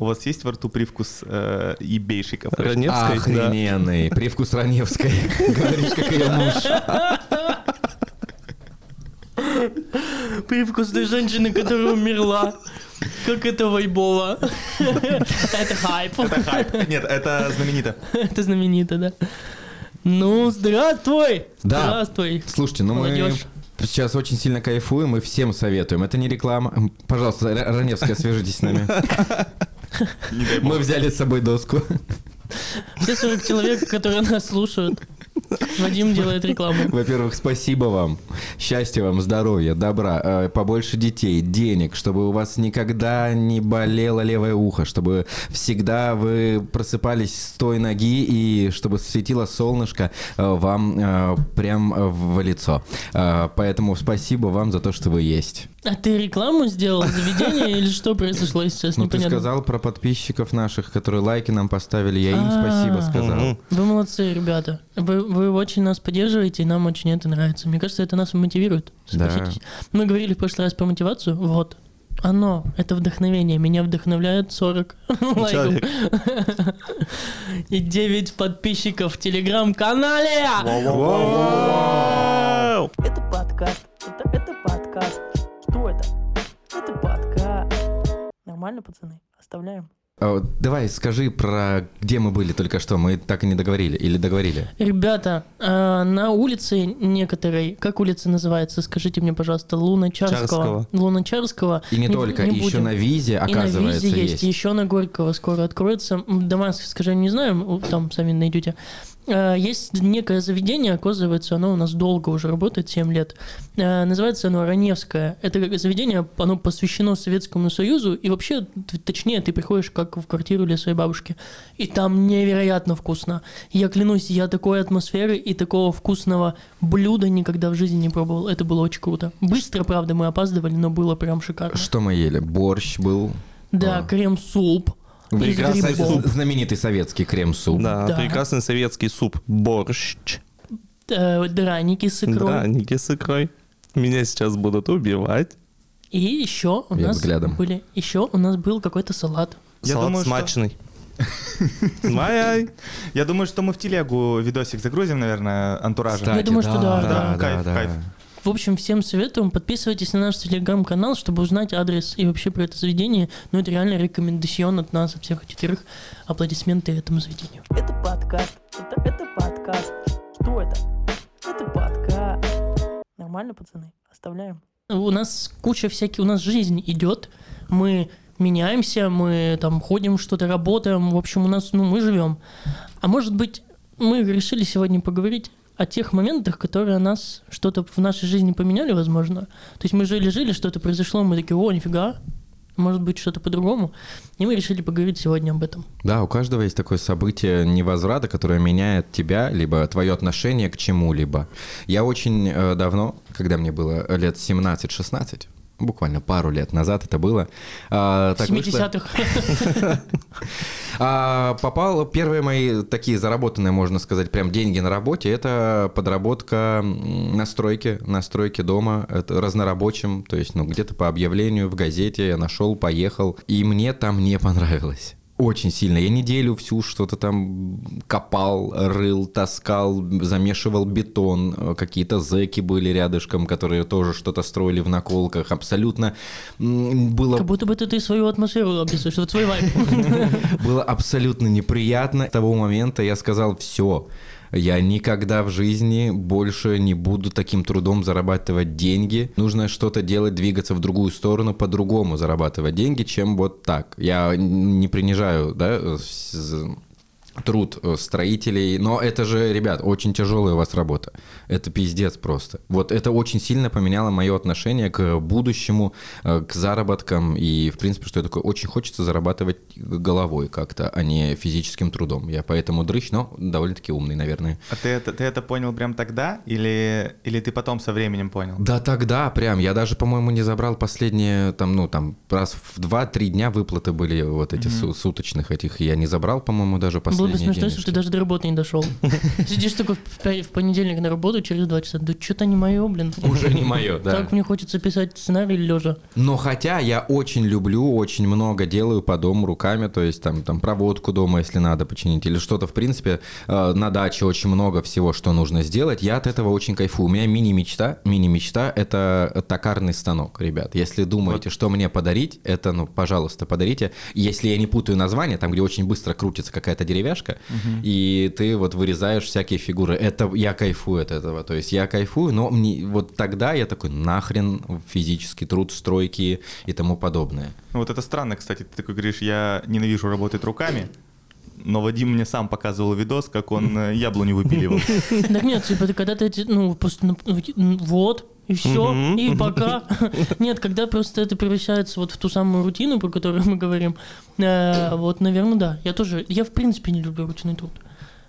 У вас есть во рту привкус э, ебейшей? Раневской? Да. Охрененный. Привкус Раневской. Говоришь, как ее муж. Привкус той женщины, которая умерла. Как это вайбово. Это хайп. Это хайп. Нет, это знаменито. Это знаменито, да. Ну, здравствуй! Да. Здравствуй. Слушайте, ну мы сейчас очень сильно кайфуем и всем советуем. Это не реклама. Пожалуйста, Ра- Раневская, свяжитесь с нами. Мы взяли с собой доску. Все 40 человек, которые нас слушают. Вадим делает рекламу. Во-первых, спасибо вам. Счастья вам, здоровья, добра, э, побольше детей, денег, чтобы у вас никогда не болело левое ухо, чтобы всегда вы просыпались с той ноги и чтобы светило солнышко э, вам э, прям в лицо. Э, Поэтому спасибо вам за то, что вы есть. А ты рекламу сделал, заведение или что произошло сейчас? Ну, ты сказал про подписчиков наших, которые лайки нам поставили, я им спасибо А. сказал. Мгм. Вы молодцы, ребята. Вы, вы очень нас поддерживаете, и нам очень это нравится. Мне кажется, это нас мотивирует. Да. Согласитесь? Мы говорили в прошлый раз про мотивацию. Вот. Оно, это вдохновение. Меня вдохновляет 40 лайков. И 9 подписчиков в телеграм-канале. Это подкаст. Это, это подкаст. Нормально, пацаны? Оставляем. А Давай скажи про где мы были только что. Мы так и не договорили. Или договорили? Ребята, а, на улице некоторой, как улица называется, скажите мне, пожалуйста, Луначарского. Чарского. Луначарского. И не, только, не еще будем. на визе, И оказывается, на Визе есть. есть, еще на Горького скоро откроется. М, Дамаск, скажем, не знаем, там сами найдете. А, Есть некое заведение, оказывается, оно у нас долго уже работает, 7 лет. А, Называется оно Раневское. Это заведение, оно посвящено Советскому Союзу, и вообще, точнее, ты приходишь как в квартиру для своей бабушки, и там невероятно вкусно. Я клянусь, я такой атмосферы и такого вкусного блюда никогда в жизни не пробовал. Это было очень круто. Быстро, правда, мы опаздывали, но было прям шикарно. Что мы ели? Борщ был. Да, А. крем-суп. Прекрасный грибов. Знаменитый советский крем-суп. Да, Да. прекрасный советский суп. Борщ. Э, драники с икрой. Драники с икрой. Меня сейчас будут убивать. И еще у Я нас взглядом. были, еще у нас был какой-то салат. Я Салат думаю, что- смачный. Ай-ай. Я думаю, что мы в телегу видосик загрузим, наверное, антуража. Я думаю, что да, да. Кайф, да. кайф. В общем, всем советуем, подписывайтесь на наш телеграм-канал, чтобы узнать адрес и вообще про это заведение. Ну, это реально рекомендацион от нас, от всех четверых. Аплодисменты этому заведению. Это подкаст. Это, это подкаст. Что это? Это подкаст. Нормально, пацаны? Оставляем. У нас куча всяких, у нас жизнь идет. Мы меняемся, мы там ходим, что-то работаем. В общем, у нас, ну, мы живем. А может быть, мы решили сегодня поговорить о тех моментах, которые нас что-то в нашей жизни поменяли, возможно. То есть мы жили-жили, что-то произошло, мы такие, о, нифига, может быть, что-то по-другому. И мы решили поговорить сегодня об этом. Да, у каждого есть такое событие невозврата, которое меняет тебя, либо твое отношение к чему-либо. Я очень э, давно, когда мне было лет 17-16, буквально пару лет назад это было, а, так В вышло- 70-х. А, попал первые мои такие заработанные, можно сказать, прям деньги на работе. Это подработка м, на стройке, на стройке дома, это разнорабочим, то есть, ну, где-то по объявлению в газете я нашел, поехал, и мне там не понравилось. Очень сильно. Я неделю всю что-то там копал, рыл, таскал, замешивал бетон. Какие-то зэки были рядышком, которые тоже что-то строили в наколках. Абсолютно было Как будто бы ты, ты свою атмосферу описываешь, вот свой вайп. было абсолютно неприятно. С того момента я сказал, все, я никогда в жизни больше не буду таким трудом зарабатывать деньги. Нужно что-то делать, двигаться в другую сторону, по-другому зарабатывать деньги, чем вот так. Я не принижаю, да, труд э, строителей, но это же, ребят, очень тяжелая у вас работа. Это пиздец просто. Вот это очень сильно поменяло мое отношение к будущему, э, к заработкам и, в принципе, что я такое, очень хочется зарабатывать головой как-то, а не физическим трудом. Я поэтому дрыщ, но довольно-таки умный, наверное. А ты это, ты это понял прям тогда? Или, или ты потом со временем понял? Да тогда прям, я даже, по-моему, не забрал последние, там, ну, там, раз в 2-3 дня выплаты были вот эти су- суточных этих, я не забрал, по-моему, даже последние. Было бы смешно, если бы ты денежки. даже до работы не дошел. Сидишь такой в понедельник на работу через два часа. Да что-то не мое, блин. Уже не мое, да. Так мне хочется писать сценарий лежа. Но хотя я очень люблю, очень много делаю по дому руками, то есть там, там проводку дома, если надо починить, или что-то, в принципе, э, на даче очень много всего, что нужно сделать, я от этого очень кайфую. У меня мини-мечта, мини-мечта — это токарный станок, ребят. Если думаете, что мне подарить, это, ну, пожалуйста, подарите. Если я не путаю название, там, где очень быстро крутится какая-то деревяшка, и ты вот вырезаешь всякие фигуры, это я кайфую от этого, то есть я кайфую, но мне, вот тогда я такой, нахрен физический труд, стройки и тому подобное. Ну, Вот это странно, кстати, ты такой говоришь, я ненавижу работать руками, но Вадим мне сам показывал видос, как он э, яблоню выпиливал. Так нет, типа, когда ты, ну, просто, ну, ну, вот, и все, и пока. Нет, когда просто это превращается вот в ту самую рутину, про которую мы говорим, э, вот, наверное, да. Я тоже, я в принципе не люблю ручной труд.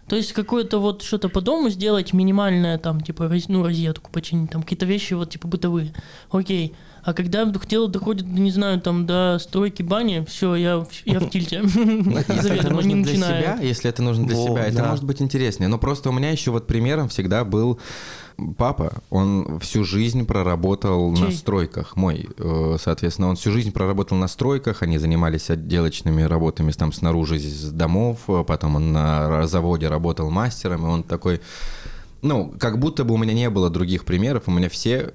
То есть какое-то вот что-то по дому сделать, минимальное, там, типа, ну, розетку починить, там, какие-то вещи вот, типа, бытовые. Окей. А когда дело доходит, не знаю, там, до стройки бани, все, я, в- я в тильте. Если это нужно для себя, если это нужно для себя, это может быть интереснее. Но просто у меня еще вот примером всегда был папа. Он всю жизнь проработал на стройках. Мой, э, соответственно, он всю жизнь проработал на стройках. Они занимались отделочными работами там снаружи из домов. Потом он на заводе работал мастером. И он такой... Ну, как будто бы у меня не было других примеров. У меня все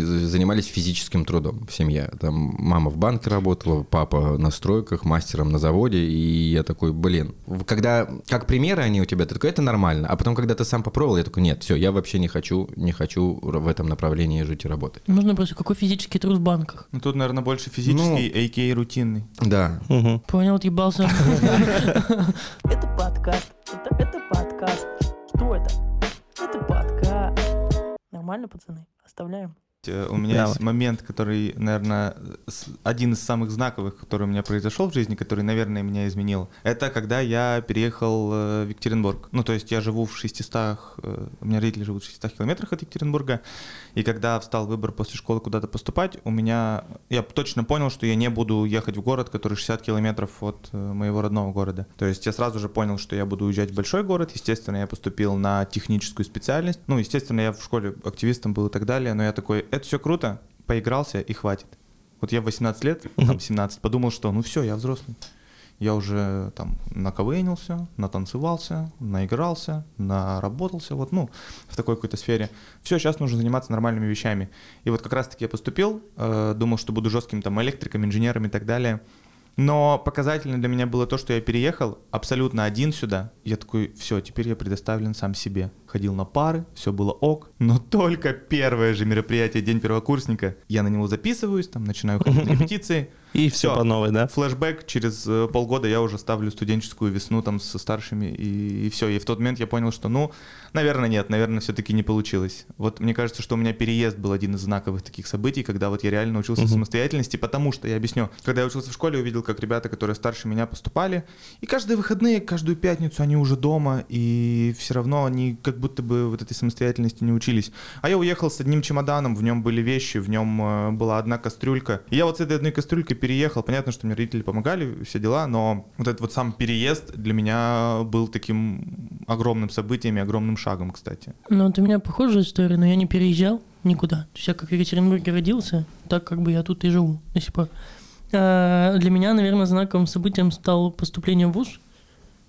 занимались физическим трудом в семье. Там мама в банке работала, папа на стройках, мастером на заводе, и я такой, блин. Когда, как примеры они у тебя, ты такой, это нормально. А потом, когда ты сам попробовал, я такой, нет, все, я вообще не хочу, не хочу в этом направлении жить и работать. Можно просто, какой физический труд в банках? Ну, тут, наверное, больше физический, а.к.а. рутинный. Да. Мгм. Понял, отъебался. Это подкаст. Это подкаст. Что это? Это подкаст. Нормально, пацаны? Оставляем. Э, У меня Давай. есть момент, который, наверное, один из самых знаковых, который у меня произошел в жизни, который, наверное, меня изменил. Это когда я переехал э, в Екатеринбург. Ну, то есть я живу в 600, э, у меня родители живут в 600 километрах от Екатеринбурга, и когда встал выбор после школы куда-то поступать, у меня, я точно понял, что я не буду ехать в город, который 60 километров от моего родного города. То есть я сразу же понял, что я буду уезжать в большой город. Естественно, я поступил на техническую специальность. Ну, естественно, я в школе активистом был и так далее, но я такой, это все круто, поигрался и хватит. Вот я в 18 лет, там 17, подумал, что ну все, я взрослый. Я уже там наковынился, натанцевался, наигрался, наработался, вот, ну, в такой какой-то сфере. Все, сейчас нужно заниматься нормальными вещами. И вот как раз-таки я поступил, э, думал, что буду жестким там электриком, инженером и так далее. Но показательно для меня было то, что я переехал абсолютно один сюда. Я такой, все, теперь я предоставлен сам себе. Ходил на пары, все было ок. Но только первое же мероприятие, день первокурсника, я на него записываюсь, там начинаю ходить на репетиции. И все Всё. по новой, да? Флэшбэк, через э, полгода я уже ставлю студенческую весну там со старшими, и, все. И в тот момент я понял, что, ну, наверное, нет, наверное, все-таки не получилось. Вот мне кажется, что у меня переезд был один из знаковых таких событий, когда вот я реально учился Мгм. самостоятельности, потому что, я объясню, когда я учился в школе, увидел, как ребята, которые старше меня, поступали, и каждые выходные, каждую пятницу они уже дома, и все равно они как будто бы вот этой самостоятельности не учились. А я уехал с одним чемоданом, в нем были вещи, в нем э, была одна кастрюлька. И я вот с этой одной кастрюлькой переехал. Понятно, что мне родители помогали, все дела, но вот этот вот сам переезд для меня был таким огромным событием и огромным шагом, кстати. Ну, вот у меня похожая история, но я не переезжал никуда. То есть я как в Екатеринбурге родился, так как бы я тут и живу до сих пор. А, Для меня, наверное, знаковым событием стало поступление в ВУЗ.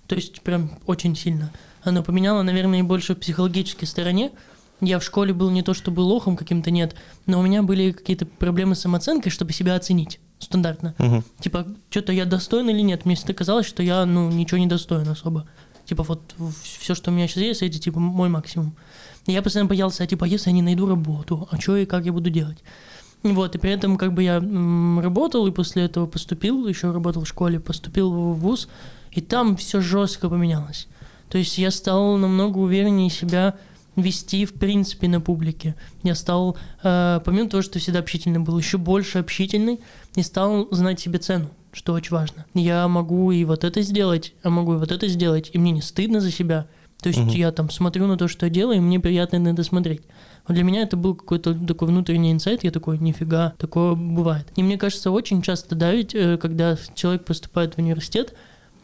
То есть прям очень сильно. Оно поменяло, наверное, и больше в психологической стороне. Я в школе был не то чтобы лохом каким-то, нет, но у меня были какие-то проблемы с самооценкой, чтобы себя оценить стандартно. Мгм. Типа, что-то я достоин или нет. Мне всегда казалось, что я, ну, ничего не достоин особо. Типа, вот все, что у меня сейчас есть, это, типа, мой максимум. И я постоянно боялся, а, типа, если я не найду работу, а что и как я буду делать? Вот, и при этом, как бы, я м, работал, и после этого поступил, еще работал в школе, поступил в ВУЗ, и там все жестко поменялось. То есть я стал намного увереннее себя вести, в принципе, на публике. Я стал, э, помимо того, что всегда общительный был, еще больше общительный, и стал знать себе цену, что очень важно. Я могу и вот это сделать, а могу и вот это сделать, и мне не стыдно за себя. То есть Мгм. я там смотрю на то, что я делаю, и мне приятно на это смотреть. Вот для меня это был какой-то такой внутренний инсайт, я такой, нифига, такое бывает. И мне кажется, очень часто давить, э, когда человек поступает в университет,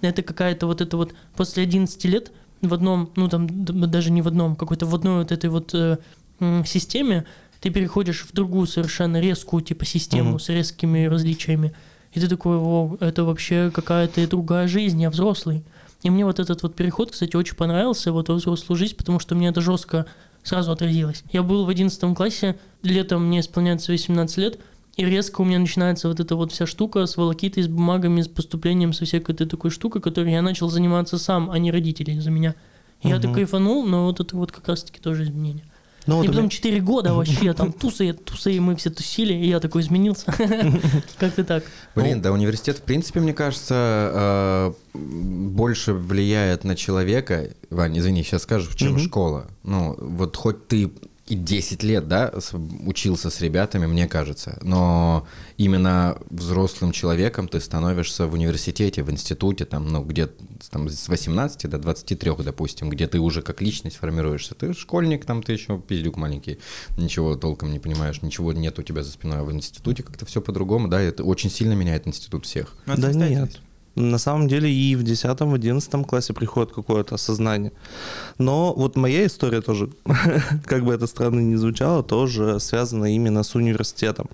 это какая-то вот это вот после 11 лет в одном, ну там даже не в одном, какой-то в одной вот этой вот э, системе ты переходишь в другую совершенно резкую типа систему Мгм. с резкими различиями. И ты такой, о, это вообще какая-то другая жизнь, я взрослый. И мне вот этот вот переход, кстати, очень понравился вот во взрослую жизнь, потому что мне это жестко сразу отразилось. Я был в 11 классе, летом мне исполняется 18 лет, и резко у меня начинается вот эта вот вся штука с волокитой, с бумагами, с поступлением, со всякой этой такой штукой, которой я начал заниматься сам, а не родители за меня. Я Мгм. так кайфанул, но вот это вот как раз-таки тоже изменение. Ну, вот и потом меня- 4 года вообще там тусы, тусы, и мы все тусили, и я такой изменился. Как-то так. Блин, да университет, в принципе, мне кажется, э, больше влияет на человека. Вань, извини, сейчас скажу, чем школа. Ну, вот хоть ты и 10 лет, да, учился с ребятами, мне кажется, но именно взрослым человеком ты становишься в университете, в институте, там, ну, где там с 18 до 23, допустим, где ты уже как личность формируешься. Ты школьник, там, ты еще пиздюк маленький, ничего толком не понимаешь, ничего нет у тебя за спиной, а в институте как-то все по-другому, да, это очень сильно меняет институт всех. Ну, Да нет. На самом деле и в 10 в 11 классе приходит какое-то осознание. Но вот моя история тоже, как бы это странно ни звучало, тоже связана именно с университетом.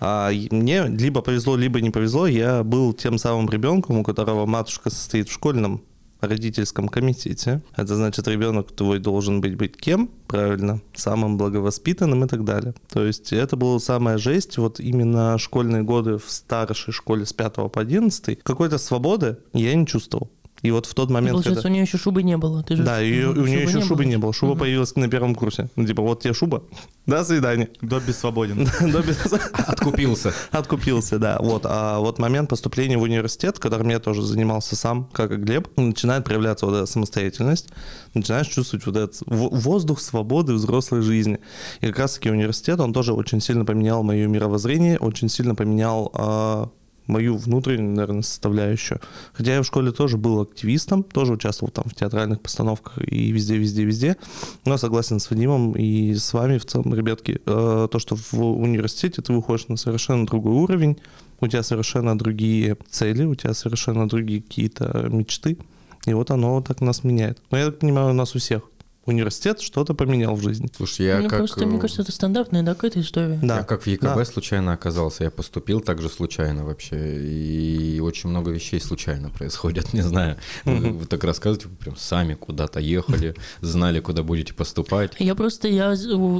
А, мне либо повезло, либо не повезло. Я был тем самым ребенком, у которого матушка состоит в школьном родительском комитете. Это значит, ребенок твой должен быть, быть кем? Правильно, самым благовоспитанным и так далее. То есть это была самая жесть, вот именно школьные годы в старшей школе с 5 по 11 какой-то свободы я не чувствовал. И вот в тот И, момент, Получается, когда... у нее еще шубы не было. Ты же... Да, и у нее еще шубы не еще? было. Шуба Мгм. появилась на первом курсе. Ну, типа, вот тебе шуба. До свидания. Добби свободен. Без- Откупился. Откупился, да. Вот. А вот момент поступления в университет, которым я тоже занимался сам, как и Глеб, начинает проявляться вот эта самостоятельность, начинаешь чувствовать вот этот во- воздух свободы взрослой жизни. И как раз-таки университет, он тоже очень сильно поменял мое мировоззрение, очень сильно поменял а, мою внутреннюю, наверное, составляющую. Хотя я в школе тоже был активистом, тоже участвовал там в театральных постановках и везде, везде, везде. Но согласен с Вадимом и с вами в целом, ребятки, э, то, что в университете ты выходишь на совершенно другой уровень, у тебя совершенно другие цели, у тебя совершенно другие какие-то мечты. И вот оно так нас меняет. Но я так понимаю, у нас у всех. Университет что-то поменял в жизни. Слушай, я Ну, как... просто, мне э, кажется, это стандартная, да, какая-то история. Да. Я как в ЕКБ Да. случайно оказался, я поступил также случайно вообще, и очень много вещей случайно происходят, не знаю. Вы, вы так рассказываете, вы прям сами куда-то ехали, знали, куда будете поступать. Я просто, я,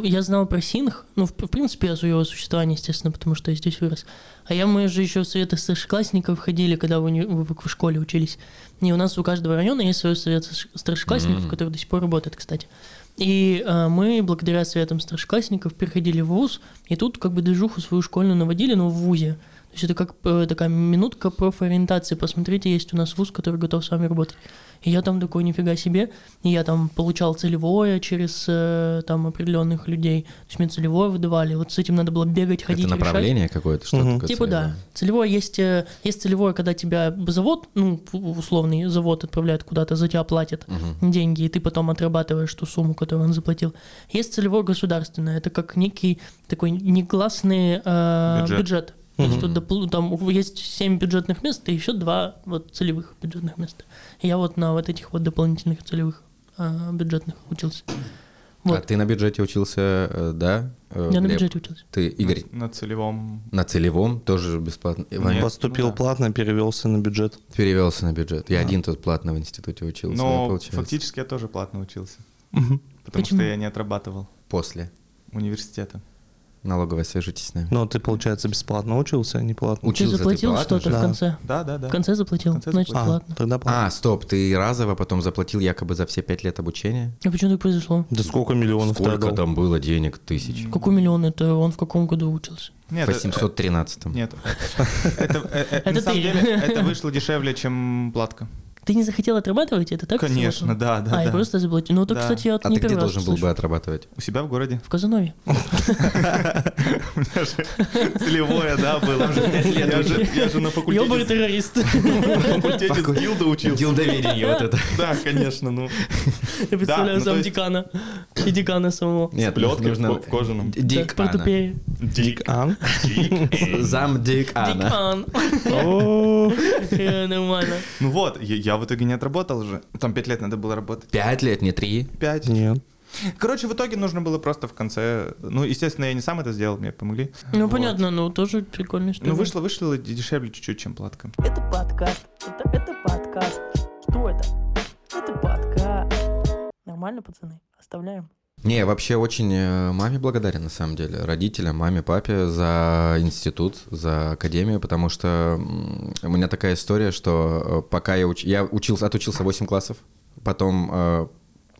я знал про Синх, ну, в, в принципе, о его существовании, естественно, потому что я здесь вырос. А я, мы же еще в советы старшеклассников ходили, когда в, уни- в, школе учились. И у нас у каждого района есть свой совет старшеклассников, Мгм. который до сих пор работает, кстати. И э, мы, благодаря советам старшеклассников, переходили в ВУЗ, и тут как бы движуху свою школьную наводили, но в ВУЗе. То есть это как э, такая минутка профориентации. Посмотрите, есть у нас вуз, который готов с вами работать. И я там такой, нифига себе. И я там получал целевое через э, там определенных людей. То есть мне целевое выдавали. Вот с этим надо было бегать, ходить, Это решать. направление какое-то, что Мгм. такое Типа да. целевое? Целевое есть, э, есть целевое, когда тебя завод, ну, условный завод отправляет куда-то, за тебя платят Мгм. деньги, и ты потом отрабатываешь ту сумму, которую он заплатил. Есть целевое государственное, это как некий такой негласный э, Бюджет. бюджет. То есть тут там есть 7 бюджетных мест и еще два вот целевых бюджетных места. И я вот на вот этих вот дополнительных целевых э, бюджетных учился. А Вот. ты на бюджете учился, э, да? э, Я на Глеб? бюджете учился. Ты, Игорь, На, на целевом... на целевом тоже бесплатно? Нет. Поступил ну да. платно, перевелся на бюджет. перевелся на бюджет. Я один тут платно в институте учился, Но фактически я тоже платно учился. Потому Почему? что я не отрабатывал После университета. Налоговой свяжитесь с нами. Но ты, получается, бесплатно учился, а не платно? Уч- Учился ты заплатил что-то же? в Да. конце? Да, да, да. В конце заплатил, В конце значит заплатил. А, платно. тогда платно. А, стоп, ты разово потом заплатил якобы за все пять лет обучения? А почему так произошло? Да сколько миллионов ты Сколько отдал? там было денег? Тысяч? Какой миллион это? Он в каком году учился? Нет, В э, 813 Нет, это, э, э, Это на самом деле это вышло дешевле, чем платка. Ты не захотел отрабатывать это, так? Конечно, да, да, А, я да. просто заблокировал. Ну, это, Да. кстати, я вот А не ты где должен был слышу. бы отрабатывать? У себя в городе. В Казанове. У меня же целевое, да, было. Я же, на факультете, террорист. на факультете с гилда учился. Гилдоверение вот это. Да, конечно, ну. Я представляю ну, сам есть- декана. И декана самого. Нет, плеткой в ко- в кожаном. Дик Ана. портупея. Дик. А? Зам Дик Ана. Декан. Э, Нормально. Ну вот, я, я в итоге не отработал уже. Там пять лет надо было работать. Пять лет, не три. Пять. Нет. Короче, в итоге нужно было просто в конце... Ну, естественно, я не сам это сделал, мне помогли. Ну, Вот. понятно, ну, тоже прикольно, что Ну, вышло, вышло дешевле чуть-чуть, чем платка. Это подкаст. Это, это подкаст. Что это? Это подкаст. Нормально, пацаны? Оставляем. Не, вообще очень э, маме благодарен, на самом деле. Родителям, маме, папе за институт, за академию, потому что у меня такая история, что э, пока я, уч... я учился, отучился 8 классов, потом э,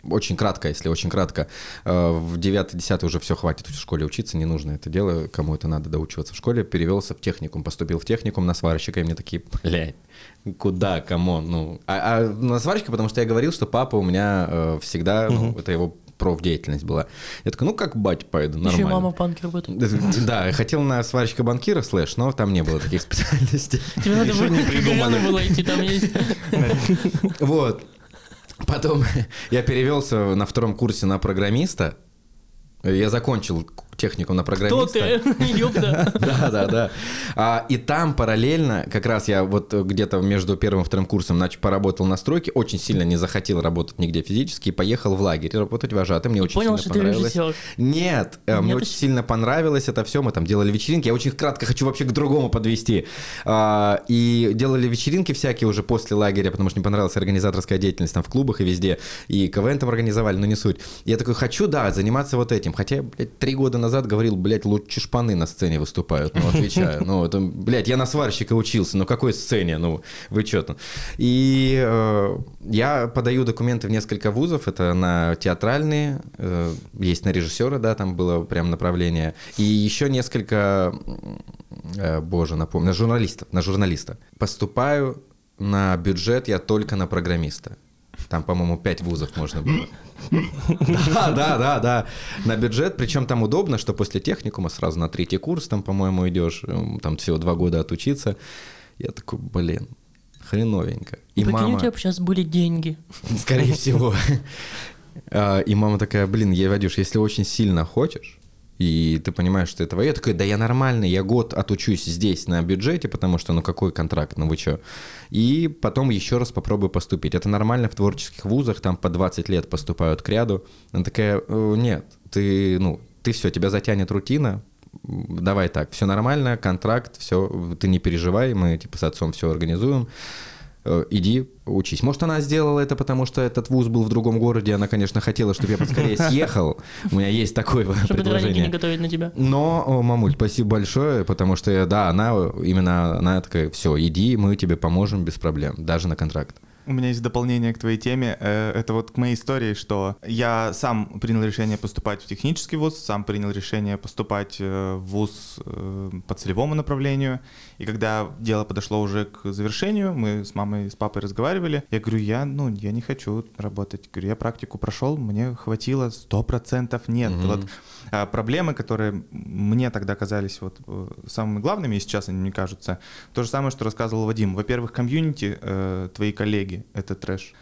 очень кратко, если очень кратко, в 9-10 уже все, хватит в школе учиться, не нужно это дело, кому это надо доучиваться в школе, перевелся в техникум, поступил в техникум на сварщика, и мне такие, блядь, куда, кому, ну, а, а на сварщика, потому что я говорил, что папа у меня э, всегда, ну, это его профдеятельность была. Я такой, ну, как батя пойду, Еще нормально. мама в банке работает. Да, я хотел на сварщика банкира слэш, но там не было таких специальностей. Тебе надо было идти, там есть... Вот. Потом я перевелся на втором курсе на программиста. Я закончил технику на Кто программиста. ты? Ёпта. Да, да, да. А, и там параллельно, как раз я вот где-то между первым и вторым курсом поработал на стройке, очень сильно не захотел работать нигде физически, и поехал в лагерь работать вожатым. Мне очень сильно ты понравилось. режиссер. Нет, э, мне очень сильно понравилось это все. Мы там делали вечеринки. Я очень кратко хочу вообще к другому подвести. А, И делали вечеринки всякие уже после лагеря, потому что мне понравилась организаторская деятельность там в клубах и везде. И КВН там организовали, но не суть. Я такой, хочу, да, заниматься вот этим. Хотя блядь, три года назад говорил, блядь, лучше шпаны на сцене выступают. Ну, отвечаю. Ну, это, блядь, я на сварщика учился. Ну, какой сцене? Ну, вы что там? И э, я подаю документы в несколько вузов. Это на театральные, э, есть на режиссера, да, там было прям направление. И еще несколько, э, боже, напомню, на журналистов, на журналиста. Поступаю на бюджет я только на программиста. Там, по-моему, 5 вузов можно было. Да, да, да, да. На бюджет, причем там удобно, что после техникума сразу на третий курс, там, по-моему, идешь, там всего два года отучиться. Я такой, блин, хреновенько. И Прикинь, у мама, тебя сейчас были деньги. скорее всего. А, И мама такая, блин, я Вадюш, если очень сильно хочешь, и ты понимаешь, что это твое, я такой, да я нормальный, я год отучусь здесь на бюджете, потому что, ну какой контракт, ну вы что? И потом еще раз попробую поступить. Это нормально в творческих вузах, там по 20 лет поступают к ряду. Она такая, «Э, нет, ты, ну, ты все, тебя затянет рутина, давай так, все нормально, контракт, все, ты не переживай, мы типа с отцом все организуем. Э, Иди, учись. Может, она сделала это, потому что этот вуз был в другом городе, она, конечно, хотела, чтобы я поскорее съехал. У меня есть такое Чтобы драники не предложение. готовить на тебя. Но, о, мамуль, спасибо большое, потому что, да, она именно, она такая, все, иди, мы тебе поможем без проблем, даже на контракт. У меня есть дополнение к твоей теме. Э, Это вот к моей истории, что я сам принял решение поступать в технический вуз, сам принял решение поступать э, в вуз э, по целевому направлению. И когда дело подошло уже к завершению, мы с мамой и с папой разговаривали. Я говорю, я, ну, я не хочу работать. Говорю, я практику прошел, мне хватило, сто процентов нет. Мгм. Вот а, проблемы, которые мне тогда казались вот самыми главными, и сейчас они мне кажутся, то же самое, что рассказывал Вадим. Во-первых, комьюнити, твои коллеги — это трэш.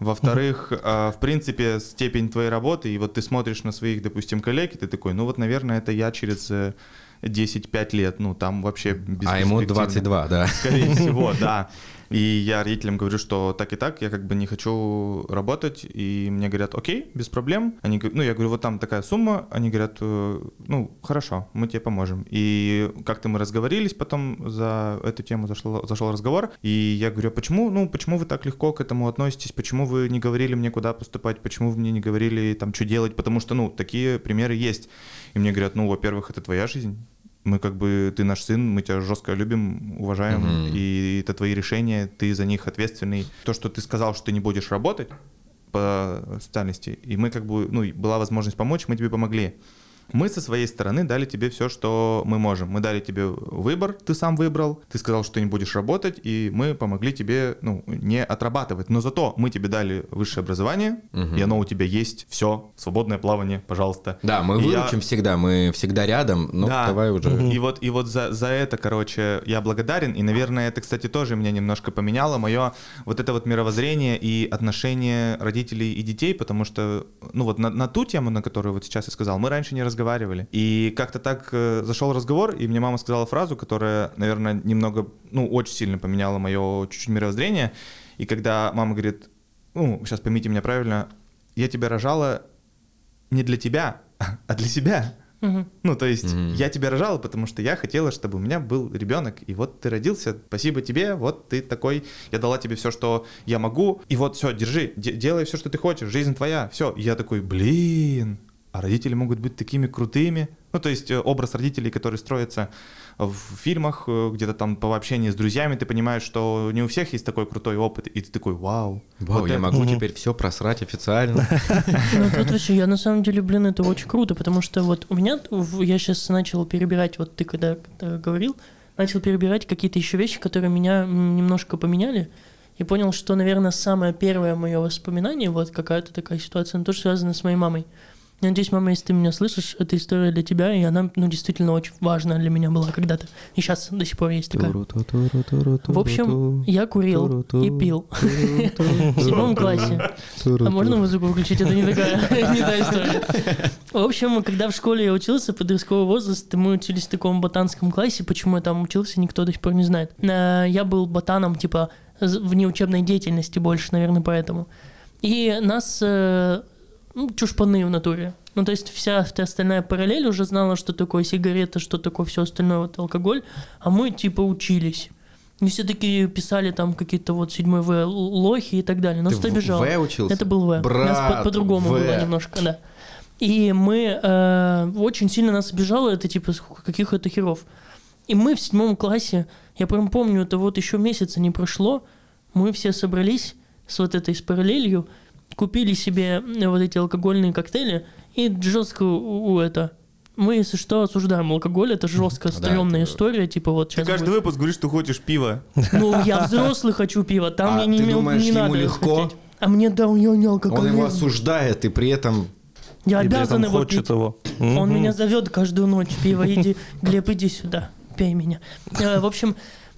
Во-вторых, э, в принципе, степень твоей работы, и вот ты смотришь на своих, допустим, коллег, и ты такой, ну вот, наверное, это я через э, 10-5 лет, ну там вообще без А ему 22, да. Скорее всего, да. И я родителям говорю, что так и так, я как бы не хочу работать, и мне говорят, окей, без проблем. Они, ну, я говорю, вот там такая сумма, они говорят, «Э, ну, хорошо, мы тебе поможем. И как-то мы разговорились потом за эту тему, зашел, зашел разговор, и я говорю, а почему, ну, почему вы так легко к этому относитесь, почему вы не говорили мне, куда поступать, почему вы мне не говорили, там, что делать, потому что, ну, такие примеры есть. И мне говорят, ну, во-первых, это твоя жизнь, мы как бы, ты наш сын, мы тебя жестко любим, уважаем, Мгм. и это твои решения, ты за них ответственный. То, что ты сказал, что ты не будешь работать по специальности, и мы как бы, ну, была возможность помочь, мы тебе помогли. Мы со своей стороны дали тебе все, что мы можем. Мы дали тебе выбор, ты сам выбрал, ты сказал, что ты не будешь работать, и мы помогли тебе ну, не отрабатывать. Но зато мы тебе дали высшее образование, и оно у тебя есть, все, свободное плавание, пожалуйста. Да, мы И я- всегда, мы всегда рядом, ну Да. давай уже. И вот, и вот за, за это, короче, я благодарен. И, наверное, это, кстати, тоже меня немножко поменяло. Мое вот это вот мировоззрение и отношение родителей и детей, потому что, ну вот на, на ту тему, на которую вот сейчас я сказал, мы раньше не разговаривали. И как-то так э, зашел разговор, и мне мама сказала фразу, которая, наверное, немного, ну, очень сильно поменяла мое чуть-чуть мировоззрение. И когда мама говорит, ну, сейчас поймите меня правильно, я тебя рожала не для тебя, а для себя. Мгм. Ну, то есть Мгм. я тебя рожала, потому что я хотела, чтобы у меня был ребенок. И вот ты родился, спасибо тебе, вот ты такой, я дала тебе все, что я могу. И вот все, держи, де- делай все, что ты хочешь, жизнь твоя, все. я такой, блин, а родители могут быть такими крутыми. Ну, то есть э, образ родителей, который строится в фильмах, э, где-то там по общению с друзьями, ты понимаешь, что не у всех есть такой крутой опыт, и ты такой, вау. Вау, вот я это- могу теперь все просрать официально. Ну, тут вообще, я на самом деле, блин, это очень круто, потому что вот у меня, я сейчас начал перебирать, вот ты когда э, говорил, начал перебирать какие-то еще вещи, которые меня немножко поменяли, и понял, что, наверное, самое первое мое воспоминание, вот какая-то такая ситуация, она тоже связана с моей мамой. Я надеюсь, мама, если ты меня слышишь, эта история для тебя, и она, ну, действительно очень важная для меня была когда-то. И сейчас до сих пор есть такая. В общем, я курил и пил в седьмом классе. А можно музыку выключить? Это не такая, не та история. В общем, когда в школе я учился, подростковый возраст, мы учились в таком ботанском классе. Почему я там учился, никто до сих пор не знает. А, Я был ботаном, типа, з- вне учебной деятельности больше, наверное, поэтому. И нас э, ну, чушпаны в натуре. Ну, то есть вся вся остальная параллель уже знала, что такое сигарета, что такое все остальное, вот алкоголь, а мы типа учились. И все такие писали там какие-то вот седьмой В лохи и так далее. Нас Ты это в учился? Это был В. У нас по- Брат, по-другому было немножко, да. И мы э, очень сильно нас обижало это, типа, каких это херов. И мы в седьмом классе, я прям помню, это вот еще месяца не прошло, мы все собрались с вот этой с параллелью, купили себе вот эти алкогольные коктейли и жестко у, у это. Мы, если что, осуждаем алкоголь, это жестко Да, стрёмная это- история, типа вот Ты сейчас. каждый выпуск говоришь, что хочешь пива. Ну, я взрослый хочу пива, там А я не ты думаешь, не ему надо легко? хотеть. А мне да, у него не Он алкоголизм. его осуждает, и при этом... Я И при обязан этом его хочет пить. его. Он меня зовет каждую ночь. Пиво, иди. Глеб, иди сюда. Пей меня. Э, В общем,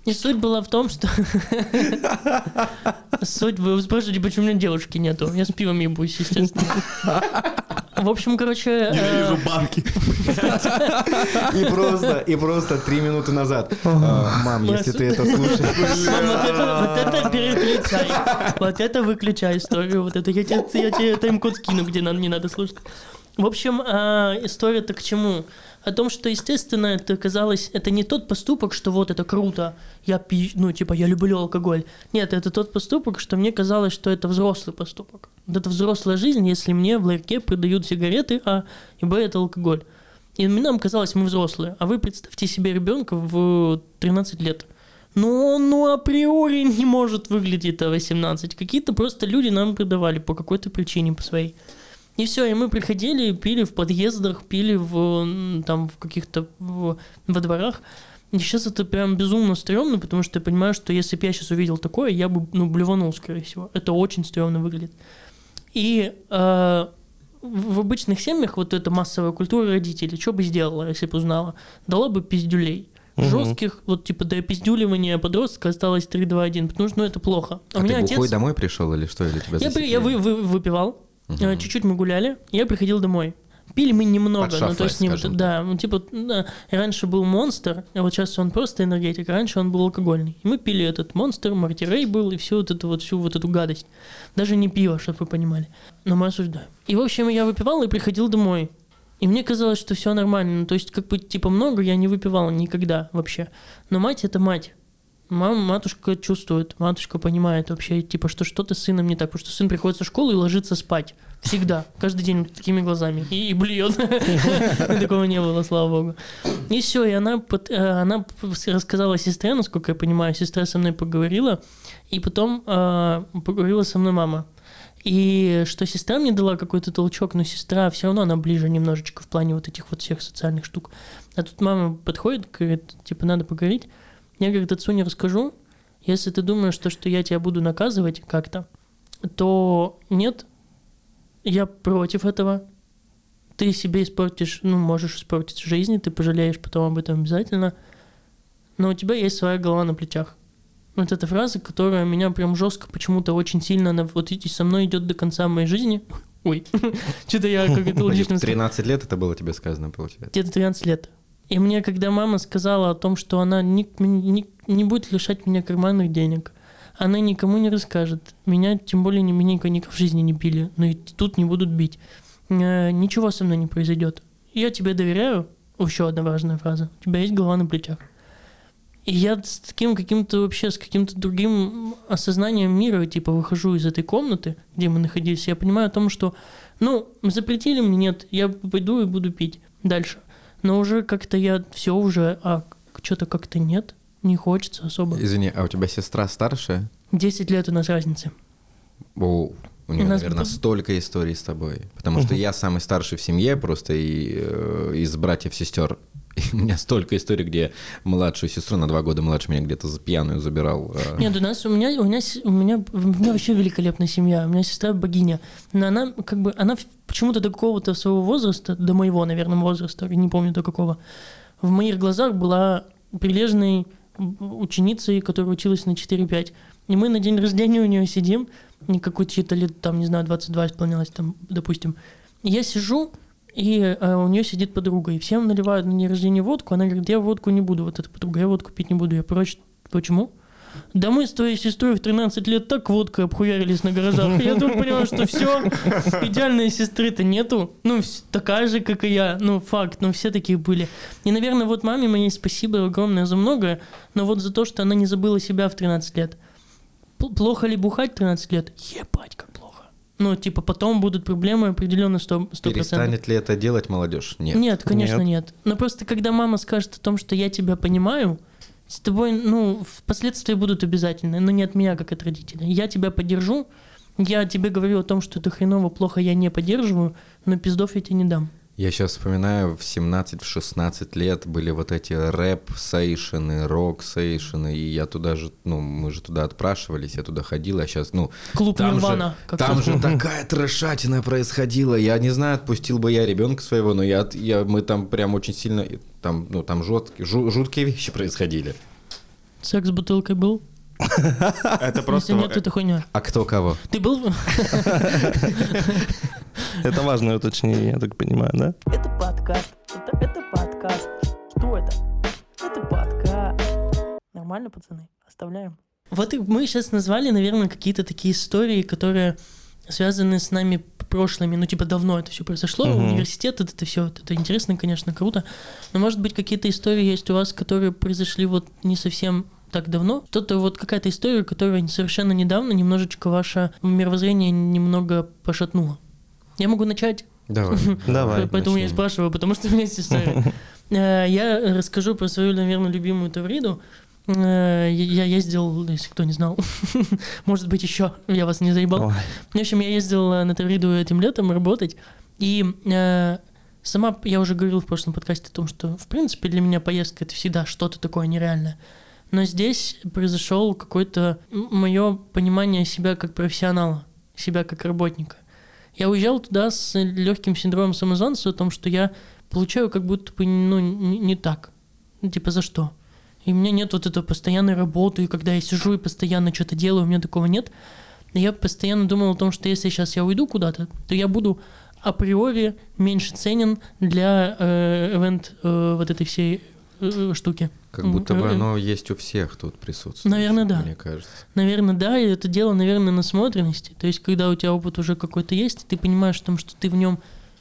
и суть была в том, что... Суть, вы спрашиваете, почему у меня девушки нету. Я с пивом ебусь, естественно. В общем, короче... э, банки. И просто, и просто три минуты назад. «А, Мам, если ты это слушаешь... Мам, вот это, переключай. Вот это выключай историю. Вот это я тебе, тайм-код скину, где надо, не надо слушать. В общем, а, история-то к чему? О том, что, естественно, это казалось, это не тот поступок, что вот это круто, я пью, ну, типа, я люблю алкоголь. Нет, это тот поступок, что мне казалось, что это взрослый поступок. Вот это взрослая жизнь, если мне в ларьке продают сигареты, а, и б, это алкоголь. И нам казалось, мы взрослые. А вы представьте себе ребенка в 13 лет. Ну, он ну, априори не может выглядеть а 18. Какие-то просто люди нам продавали по какой-то причине, по своей. И все, и мы приходили, пили в подъездах, пили в, там, в каких-то в- во дворах. И сейчас это прям безумно стрёмно, потому что я понимаю, что если бы я сейчас увидел такое, я бы, ну, блеванул, скорее всего. Это очень стрёмно выглядит. И э, в обычных семьях вот эта массовая культура родителей, что бы сделала, если бы узнала? Дала бы пиздюлей. Мгм. Жестких, вот типа до пиздюливания подростка осталось 3, 2, 1, потому что ну, это плохо. А ты бухой домой пришел или что? Или тебя я, при- я вы, вы- выпивал, Э, чуть-чуть мы гуляли, я приходил домой. Пили мы немного, Под ну то есть не шафой, да, ну типа да, раньше был монстр, а вот сейчас он просто энергетик, а раньше он был алкогольный. И мы пили этот монстр, мартирей был и всю вот эту вот всю вот эту гадость. Даже не пиво, чтобы вы понимали. Но мы осуждаем. И в общем я выпивал и приходил домой. И мне казалось, что все нормально. Ну, то есть, как бы, типа, много я не выпивал никогда вообще. Но мать это мать. Мама, матушка чувствует, матушка понимает вообще, типа, что что-то с сыном не так, потому что сын приходит со школы и ложится спать. Всегда, каждый день такими глазами. И, и блюет. Такого не было, слава богу. И все, и она, э, она рассказала сестре, насколько я понимаю, сестра со мной поговорила, и потом э, поговорила со мной мама. И что сестра мне дала какой-то толчок, но сестра все равно она ближе немножечко в плане вот этих вот всех социальных штук. А тут мама подходит, говорит, типа, надо поговорить. Я, говорит, отцу не расскажу. Если ты думаешь, то, что я тебя буду наказывать как-то, то нет, я против этого. Ты себе испортишь, ну, можешь испортить жизнь, ты пожалеешь потом об этом обязательно. Но у тебя есть своя голова на плечах. Вот эта фраза, которая меня прям жестко почему-то очень сильно, она вот и со мной идет до конца моей жизни. Ой, что-то я как это логично 13 лет это было тебе сказано, получается? Где-то 13 лет. И мне, когда мама сказала о том, что она не, не, не будет лишать меня карманных денег, она никому не расскажет. Меня, тем более, ни меня никогда в жизни не били, но и тут не будут бить. Э, ничего со мной не произойдет. Я тебе доверяю. Еще одна важная фраза. У тебя есть голова на плечах. И я с таким каким-то вообще, с каким-то другим осознанием мира, типа, выхожу из этой комнаты, где мы находились, я понимаю о том, что, ну, запретили мне, нет, я пойду и буду пить дальше. Но уже как-то я все уже, а что-то как-то нет, не хочется особо. Извини, а у тебя сестра старшая? Десять лет у нас разницы. О, у нее, наверное, был... столько историй с тобой. Потому что я самый старший в семье, просто и, э, из братьев-сестер у меня столько историй, где младшую сестру на два года младше меня где-то за пьяную забирал. А. Нет, у нас у меня у меня у меня у меня вообще великолепная семья. У меня сестра богиня, но она как бы она почему-то до какого-то своего возраста, до моего, наверное, возраста, не помню до какого, в моих глазах была прилежной ученицей, которая училась на 4-5. И мы на день рождения у нее сидим, какой-то лет, там, не знаю, 22 исполнялось, там, допустим. И я сижу, и э, у нее сидит подруга, и всем наливают на день рождения водку, она говорит, я водку не буду, вот эта подруга, я водку пить не буду. Я прочь, почему? Да мы с твоей сестрой в 13 лет так водкой обхуярились на гаражах. Я тут понял, что все, идеальной сестры-то нету. Ну, такая же, как и я. Ну, факт, ну, все такие были. И, наверное, вот маме моей спасибо огромное за многое, но вот за то, что она не забыла себя в 13 лет. Плохо ли бухать в 13 лет? Ебать, как ну, типа, потом будут проблемы определенно 100%. 100%. Перестанет ли это делать молодежь? Нет. Нет, конечно, нет. нет. Но просто когда мама скажет о том, что я тебя понимаю, с тобой, ну, впоследствии будут обязательны, но не от меня, как от родителя. Я тебя поддержу, я тебе говорю о том, что это хреново, плохо, я не поддерживаю, но пиздов я тебе не дам. Я сейчас вспоминаю, в 17-16 лет были вот эти рэп-сейшены, рок-сейшены, и я туда же, ну, мы же туда отпрашивались, я туда ходил, а сейчас, ну... Клуб там Нирвана. Же, там же такая трешатина происходила, я не знаю, отпустил бы я ребенка своего, но я, я, мы там прям очень сильно, там, ну, там жуткие, жуткие вещи происходили. Секс с бутылкой был? Это просто... Нет, это хуйня. А кто кого? Ты был... Это важное уточнение, я так понимаю, да? Это подкаст. Это, это подкаст. Что это? Это подкаст. Нормально, пацаны? Оставляем. Вот и мы сейчас назвали, наверное, какие-то такие истории, которые связаны с нами прошлыми, ну, типа, давно это все произошло, угу. университет, это, это все, это интересно, конечно, круто, но, может быть, какие-то истории есть у вас, которые произошли вот не совсем так давно. Что-то вот какая-то история, которая совершенно недавно немножечко ваше мировоззрение немного пошатнула. Я могу начать? Давай. Давай. Поэтому я спрашиваю, потому что у меня есть история. Э, я расскажу про свою, наверное, любимую Тавриду. Э, я ездил, если кто не знал, может быть, еще я вас не заебал. В общем, я ездил на Тавриду этим летом работать. И э, сама, я уже говорил в прошлом подкасте о том, что, в принципе, для меня поездка — это всегда что-то такое нереальное. Но здесь произошел какое-то мое понимание себя как профессионала, себя как работника. Я уезжал туда с легким синдромом самозванца о том, что я получаю как будто бы ну, не, не так. Ну, типа за что? И у меня нет вот этого постоянной работы, и когда я сижу и постоянно что-то делаю, у меня такого нет. Я постоянно думал о том, что если сейчас я уйду куда-то, то я буду априори меньше ценен для э, event э, вот этой всей штуки. Как будто бы оно есть у всех тут присутствует. Наверное, да. Мне кажется. Наверное, да, и это дело, наверное, насмотренности. То есть, когда у тебя опыт уже какой-то есть, ты понимаешь, том, что ты в нем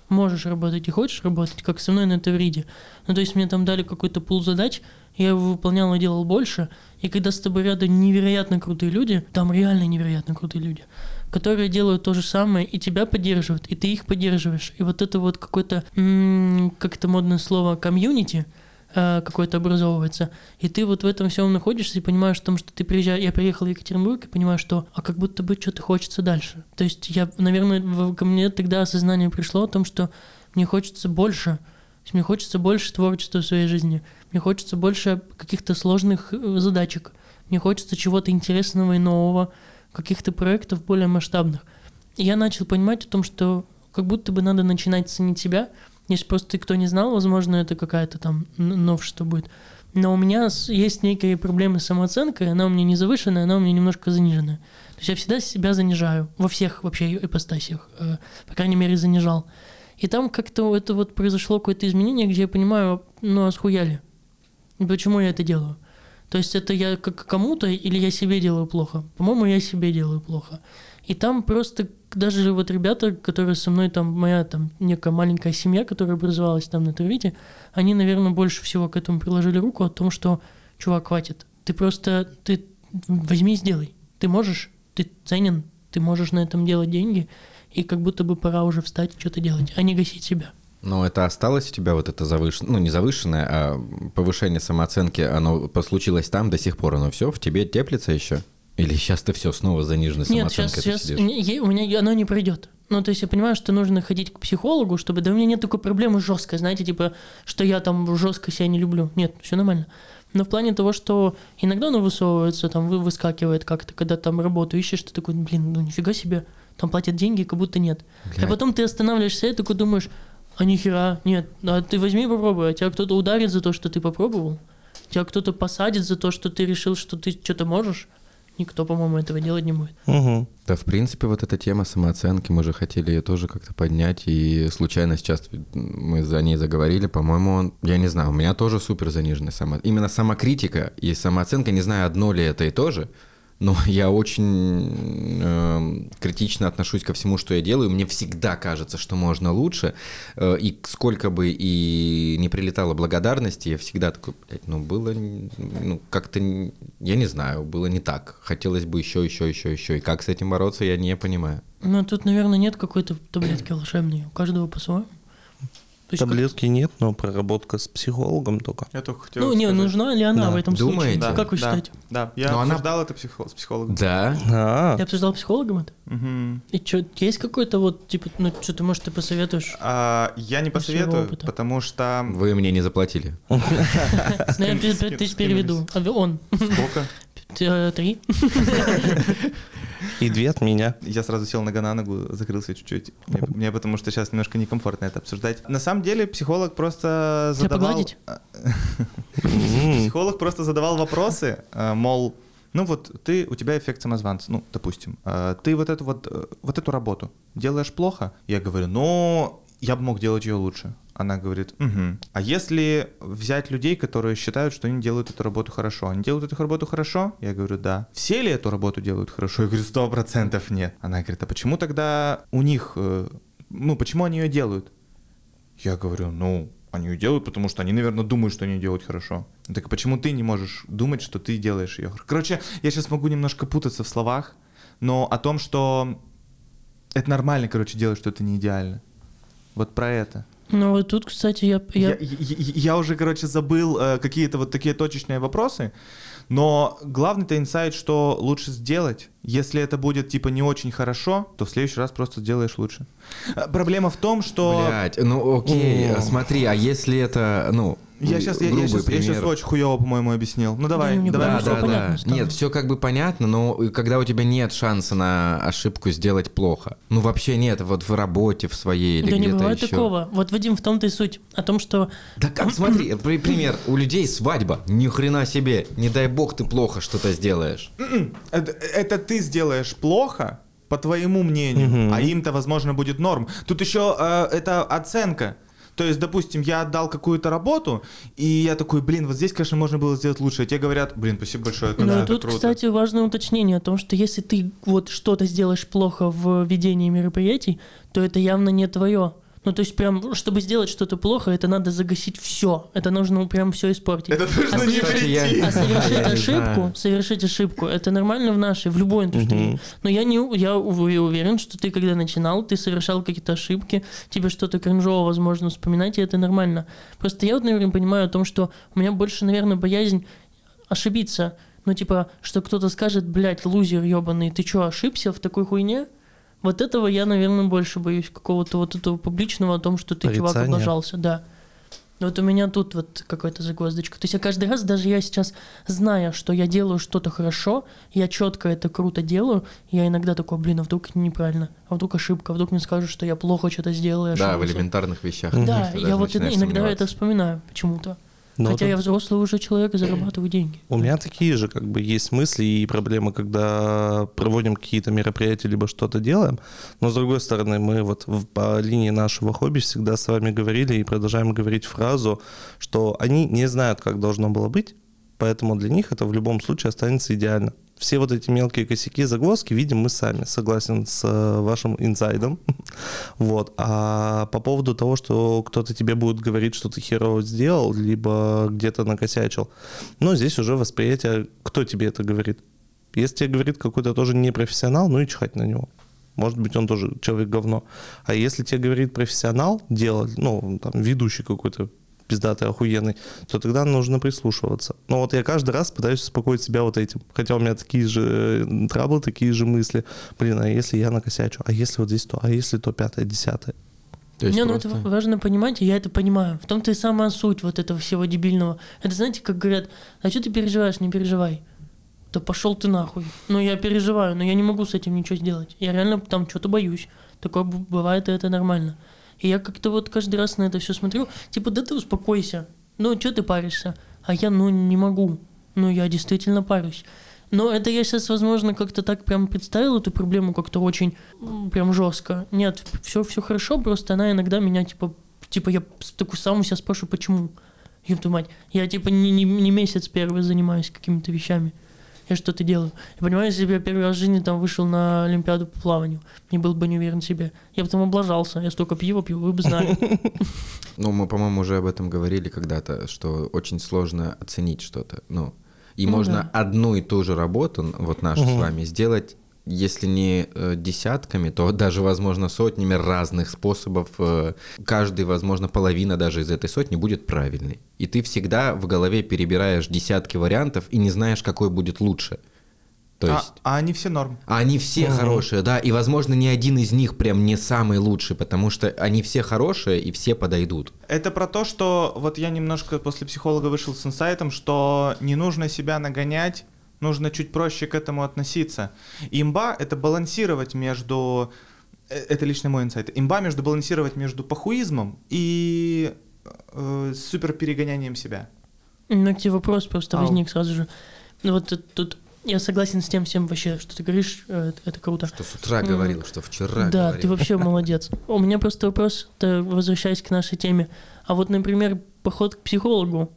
можешь работать и хочешь работать, как со мной на Тавриде. Ну, то есть, мне там дали какой-то пул задач, я его выполнял и делал больше, и когда с тобой рядом невероятно крутые люди, там реально невероятно крутые люди, которые делают то же самое, и тебя поддерживают, и ты их поддерживаешь. И вот это вот какое-то, как это модное слово, комьюнити – э, какой-то образовывается. И ты вот в этом всем находишься и понимаешь о том, что ты приезжаешь, я приехал в Екатеринбург и понимаю, что а как будто бы что-то хочется дальше. То есть я, наверное, в- ко мне тогда осознание пришло о том, что мне хочется больше. То есть мне хочется больше творчества в своей жизни. Мне хочется больше каких-то сложных э, задачек. Мне хочется чего-то интересного и нового, каких-то проектов более масштабных. И я начал понимать о том, что как будто бы надо начинать ценить себя. Если просто кто не знал, возможно, это какая-то там новшество будет. Но у меня есть некие проблемы с самооценкой, она у меня не завышенная, она у меня немножко заниженная. То есть я всегда себя занижаю во всех вообще ипостасях, э, по крайней мере, занижал. И там как-то это вот произошло какое-то изменение, где я понимаю, ну а схуяли? Почему я это делаю? То есть это я как кому-то или я себе делаю плохо? По-моему, я себе делаю плохо. И там просто даже вот ребята, которые со мной там, моя там некая маленькая семья, которая образовалась там на Турвите, они, наверное, больше всего к этому приложили руку о том, что, чувак, хватит. Ты просто, ты возьми и сделай. Ты можешь, ты ценен, ты можешь на этом делать деньги, и как будто бы пора уже встать и что-то делать, а не гасить себя. Но это осталось у тебя вот это завышенное, ну не завышенное, а повышение самооценки, оно случилось там до сих пор, оно все в тебе теплится еще? Или сейчас ты все снова заниженной Нет, сейчас, сейчас не- у меня оно не пройдет. Ну, то есть я понимаю, что нужно ходить к психологу, чтобы... Да у меня нет такой проблемы жесткой, знаете, типа, что я там жестко себя не люблю. Нет, все нормально. Но в плане того, что иногда оно высовывается, там, вы- выскакивает как-то, когда там работу ищешь, ты такой, блин, ну нифига себе, там платят деньги, как будто нет. А Блядь. потом ты останавливаешься и такой думаешь, а нихера, нет, а ты возьми и попробуй, а тебя кто-то ударит за то, что ты попробовал, тебя кто-то посадит за то, что ты решил, что ты что-то можешь, никто, по-моему, этого делать не будет. Мгм. Да, в принципе, вот эта тема самооценки, мы же хотели ее тоже как-то поднять, и случайно сейчас мы за ней заговорили, по-моему, он- я не знаю, у меня тоже супер заниженная само... Именно самокритика и самооценка, не знаю, одно ли это и то же, но я очень эм, критично отношусь ко всему, что я делаю. Мне всегда кажется, что можно лучше. Э, и сколько бы и не прилетало благодарности, я всегда такой, блядь, ну было, ну как-то, я не знаю, было не так. Хотелось бы еще, еще, еще, еще. И как с этим бороться, я не понимаю. Ну, тут, наверное, нет какой-то таблетки волшебной. У каждого по-своему. То есть как- Таблетки нет, но проработка с психологом только. Я только хотел Ну, не, сказать. нужна ли она Да. в этом Думаете? случае? Как вы да, считаете? Да, я Но она- обсуждал это психо- с психологом. Да. А, Ты обсуждал с психологом это? Мгм. И что, есть какой-то вот, типа, ну, что ты, может, ты посоветуешь? А, я не посоветую, потому что... Вы мне не заплатили. Ну, я тысяч переведу. А он. Сколько? Э, Три. и две от меня. Я сразу сел нога на ногу, закрылся чуть-чуть. Мне, мне потому что сейчас немножко некомфортно это обсуждать. На самом деле психолог просто задавал... М. Психолог просто задавал вопросы, э, мол, ну вот ты, у тебя эффект самозванца, ну, допустим, э, ты вот эту вот, э, вот эту работу делаешь плохо? Я говорю, ну, я бы мог делать ее лучше. Она говорит, угу. А если взять людей, которые считают, что они делают эту работу хорошо, они делают эту работу хорошо? Я говорю, да. Все ли эту работу делают хорошо? Я говорю, сто процентов нет. Она говорит, а почему тогда у них, э, ну, почему они ее делают? Я говорю, ну, они ее делают, потому что они, наверное, думают, что они делают хорошо. Так почему ты не можешь думать, что ты делаешь ее? Короче, я сейчас могу немножко путаться в словах, но о том, что это нормально, короче, делать что-то не идеально. Вот про это. Ну, вот тут, кстати, я... Я, я... я- я- уже, короче, забыл э, какие-то вот такие точечные вопросы, но главный-то инсайт, что лучше сделать. Если это будет, типа, не очень хорошо, то в следующий раз просто сделаешь лучше. Э, Проблема в том, что... Блять, ну окей, О. смотри, а если это, ну, Я сейчас, я, грубый щас, пример. очень хуево, по-моему, объяснил. Ну давай, Да, давай. Да, да, понятно да. Нет, все как бы понятно, но когда у тебя нет шанса на ошибку сделать плохо. Ну вообще нет, вот в работе в своей или Да не где-то бывает еще. такого. Вот, Вадим, в том-то и суть. О том, что... Да как, смотри, при- пример, у людей свадьба, ни хрена себе, не дай бог ты плохо что-то сделаешь. Это, это ты сделаешь плохо, по твоему мнению, Мгм. а им-то, возможно, будет норм. Тут еще э, это оценка. То есть, допустим, я отдал какую-то работу, и я такой, блин, вот здесь, конечно, можно было сделать лучше. А тебе говорят, блин, спасибо большое, это, Ну, да, и это тут, круто. кстати, важное уточнение о том, что если ты вот что-то сделаешь плохо в ведении мероприятий, то это явно не твое. Ну, то есть, прям, чтобы сделать что-то плохо, это надо загасить все. Это нужно прям все испортить. Это нужно А не прийти. я- А совершить ошибку, совершить ошибку, это нормально в нашей, в любой индустрии. Но я не, у- я ув- я уверен, что ты когда начинал, ты совершал какие-то ошибки, тебе что-то кринжово, возможно, вспоминать, и это нормально. Просто я вот, наверное, понимаю о том, что у меня больше, наверное, боязнь ошибиться. Ну, типа, что кто-то скажет, блядь, лузер ебаный, ты что, ошибся в такой хуйне? Вот этого я, наверное, больше боюсь, какого-то вот этого публичного о том, что ты, чувак, Порицания. облажался, да. Вот у меня тут вот какая-то загвоздочка. То есть я каждый раз, даже я сейчас, зная, что я делаю что-то хорошо, я четко это круто делаю, я иногда такой, блин, а вдруг это неправильно, а вдруг ошибка, а вдруг мне скажут, что я плохо что-то сделал, Да, в элементарных вещах. Да, я вот иногда это вспоминаю почему-то. Ну, Хотя это- я взрослый уже человек и зарабатываю деньги. У меня такие же как бы есть мысли и проблемы, когда проводим какие-то мероприятия, либо что-то делаем. Но с другой стороны, мы вот в- по линии нашего хобби всегда с вами говорили и продолжаем говорить фразу, что они не знают, как должно было быть, поэтому для них это в любом случае останется идеально. Все вот эти мелкие косяки, загвоздки видим мы сами, согласен с э, вашим инсайдом. Вот. А по поводу того, что кто-то тебе будет говорить, что ты херово сделал, либо где-то накосячил, но здесь уже восприятие, кто тебе это говорит. Если тебе говорит какой-то тоже непрофессионал, ну и чихать на него. Может быть, он тоже человек говно. А если тебе говорит профессионал, делать, ну, там, ведущий какой-то пиздатый, охуенный, то тогда нужно прислушиваться. Но вот я каждый раз пытаюсь успокоить себя вот этим. Хотя у меня такие же э, траблы, такие же мысли. Блин, а если я накосячу? А если вот здесь то? А если то пятое, десятое? То есть Не, ну просто- это важно понимать, и я это понимаю. В том-то и самая суть вот этого всего дебильного. Это знаете, как говорят, а что ты переживаешь, не переживай. Да пошел ты нахуй. Ну, я переживаю, но я не могу с этим ничего сделать. Я реально там что-то боюсь. Такое бывает, и это нормально. И я как-то вот каждый раз на это все смотрю, типа, да ты успокойся. Ну, что ты паришься? А я, ну, не могу. Ну, я действительно парюсь. Но это я сейчас, возможно, как-то так прям представил эту проблему как-то очень прям жестко. Нет, все, все хорошо, просто она иногда меня, типа, типа я с- такой сам у себя спрашиваю, почему? Твою мать, я типа не, не, не месяц первый занимаюсь какими-то вещами. Я что-то делаю. Я понимаю, если бы я первый раз в жизни там вышел на Олимпиаду по плаванию, не был бы не уверен в себе. Я бы там облажался. Я столько пива пью, вы бы знали. Ну, мы, по-моему, уже об этом говорили когда-то, что очень сложно оценить что-то. Ну, и Ну можно да. одну и ту же работу, вот нашу с вами, сделать, если не э, десятками, то даже, возможно, сотнями разных способов. э, каждый, возможно, половина даже из этой сотни будет правильной. И ты всегда в голове перебираешь десятки вариантов и не знаешь, какой будет лучше. То А- есть... а они все норм. А они все хорошие, да, и, возможно, ни один из них прям не самый лучший, потому что они все хорошие и все подойдут. Это про то, что вот я немножко после психолога вышел с инсайтом, что не нужно себя нагонять, нужно чуть проще к этому относиться. Имба — это балансировать между... э, Это лично мой инсайт. Имба между балансировать между похуизмом и э, супер перегонянием себя. У меня к тебе вопрос просто Ау. возник сразу же. Ну вот тут, тут я согласен с тем всем вообще, что ты говоришь, э, это, это круто. Что с утра говорил, что вчера Да, говорил. ты вообще молодец. У меня просто вопрос, возвращаясь к нашей теме. А вот, например, поход к психологу,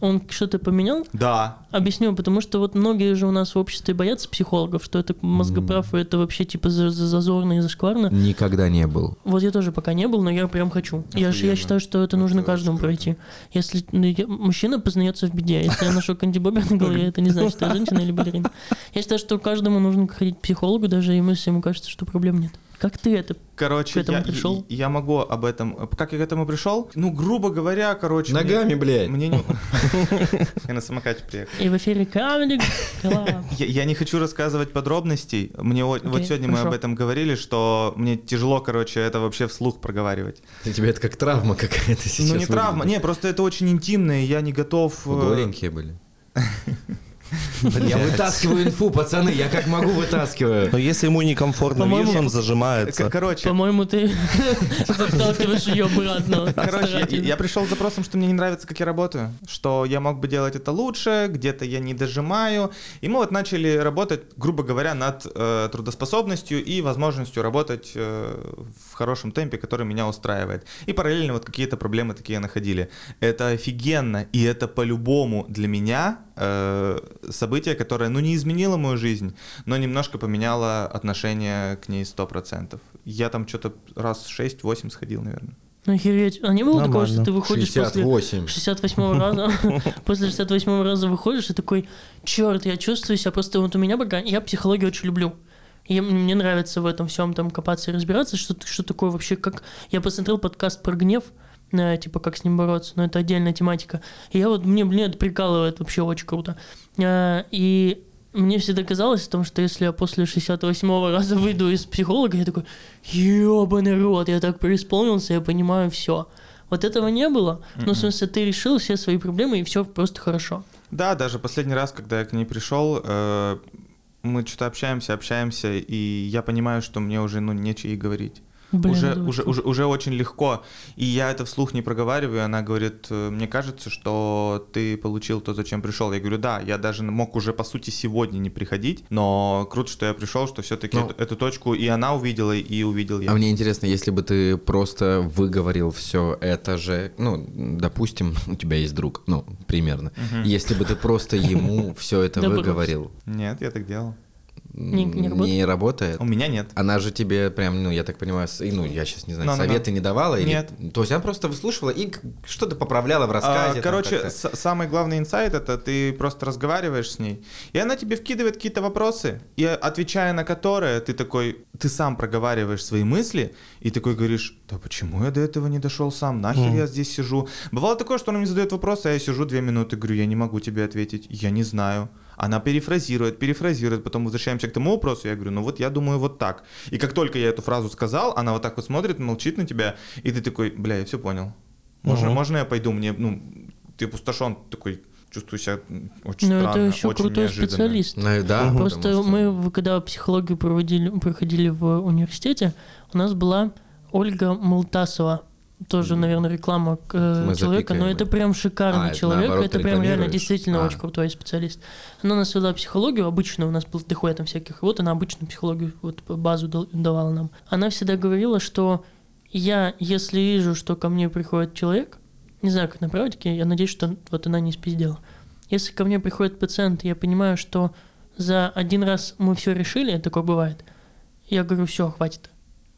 он что-то поменял? Да. Объясню, потому что вот многие же у нас в обществе боятся психологов, что это мозгоправ, и это вообще типа за- за- зазорно и зашкварно. Никогда не был. Вот я тоже пока не был, но я прям хочу. Я, я считаю, что это нужно Это каждому очень круто. пройти. Если ну, я- мужчина познается в беде, если я ношу кандибобер на голове, это не значит, что я женщина или балерина. Я считаю, что каждому нужно ходить к психологу, даже ему, если ему кажется, что проблем нет. Как ты это? Короче, К этому я, пришел? я могу об этом... Как я к этому пришел? Ну, грубо говоря, короче... мне- Ногами, блядь. Мне не... Я на самокате приехал. И в эфире Club. Я, я не хочу рассказывать подробностей. Мне вот сегодня мы об этом говорили, что мне тяжело, короче, это вообще вслух проговаривать. У тебя это как травма какая-то сейчас. ну не травма, не, просто это очень интимно, и я не готов. э, Голенькие были. Я вытаскиваю инфу, пацаны, я как могу вытаскиваю. Но если ему некомфортно, видишь, он зажимается. Короче, По-моему, ты заталкиваешь ее обратно. Короче, я пришел с запросом, что мне не нравится, как я работаю, что я мог бы делать это лучше, где-то я не дожимаю. И мы вот начали работать, грубо говоря, над э, трудоспособностью и возможностью работать э, в хорошем темпе, который меня устраивает. И параллельно вот какие-то проблемы такие находили. Это офигенно, и это по-любому для меня э, со событие, которое, ну, не изменило мою жизнь, но немножко поменяло отношение к ней 100%. Я там что-то раз 6-8 сходил, наверное. Ну, охереть. А не было такого, что Нормально. ты выходишь после 68. 68 раза, после 68 раза выходишь и такой, черт, я чувствую себя просто, вот у меня пока, я психологию очень люблю. И мне нравится в этом всем там копаться и разбираться, что, что такое вообще, как... Я посмотрел подкаст про гнев, типа, как с ним бороться, но это отдельная тематика. И я вот, мне, мне это прикалывает вообще очень круто. Э, И мне всегда казалось о том, что если я после 68-го раза выйду из психолога, я такой, ебаный рот, я так преисполнился, я понимаю все. Вот этого не было. Ну, в смысле, ты решил все свои проблемы, и все просто хорошо. Да, даже последний раз, когда я к ней пришел, э, мы что-то общаемся, общаемся, и я понимаю, что мне уже, ну, нечего ей говорить. Блин, уже, уже, очень уже, уже очень легко. И я это вслух не проговариваю. Она говорит, «Э, мне кажется, что ты получил то, зачем пришел. Я говорю, да, я даже мог уже, по сути, сегодня не приходить, но круто, что я пришел, что все-таки Ну. эту, эту точку и она увидела, и увидел я. А мне интересно, если бы ты просто выговорил все это же, ну, допустим, у тебя есть друг, ну, примерно. Если бы ты просто ему все это выговорил, Нет, я так делал. Не- не работает? работает? У меня нет. Она же тебе прям, ну, я так понимаю, с- ну, я сейчас не знаю, Ну-ну-ну. советы не давала? или- Нет. То есть она просто выслушивала и что-то поправляла в А, рассказе? там короче, самый главный инсайт это ты просто разговариваешь с ней, и она тебе вкидывает какие-то вопросы, и отвечая на которые, ты такой, ты сам проговариваешь свои мысли, и такой говоришь, да почему я до этого не дошел сам, нахер я здесь сижу. Бывало такое, что она мне задает вопрос, а я сижу две минуты, говорю, я не могу тебе ответить, я не знаю. Она перефразирует, перефразирует, потом возвращаемся к тому вопросу, я говорю, ну вот я думаю вот так. И как только я эту фразу сказал, она вот так вот смотрит, молчит на тебя, и ты такой, бля, я все понял. Можно, Мгм. можно я пойду? Мне, ну, ты опустошен, такой, чувствую себя очень Ну, странно, это еще очень крутой неожиданно. специалист. Ну, и да, Просто потому что- мы, когда психологию проводили, проходили в университете, у нас была Ольга Молтасова. Тоже, наверное, реклама э, Мы человека, но это прям шикарный А, человек. наоборот, это прям реально действительно А. очень крутой специалист. Она нас вела психологию, обычную, у нас был дохуя там всяких. Вот она обычную психологию, вот базу давала нам. Она всегда говорила, что я, если вижу, что ко мне приходит человек, не знаю, как на практике, я надеюсь, что вот она не спиздела. Если ко мне приходит пациент, я понимаю, что за один раз мы все решили, такое бывает, я говорю, все, хватит.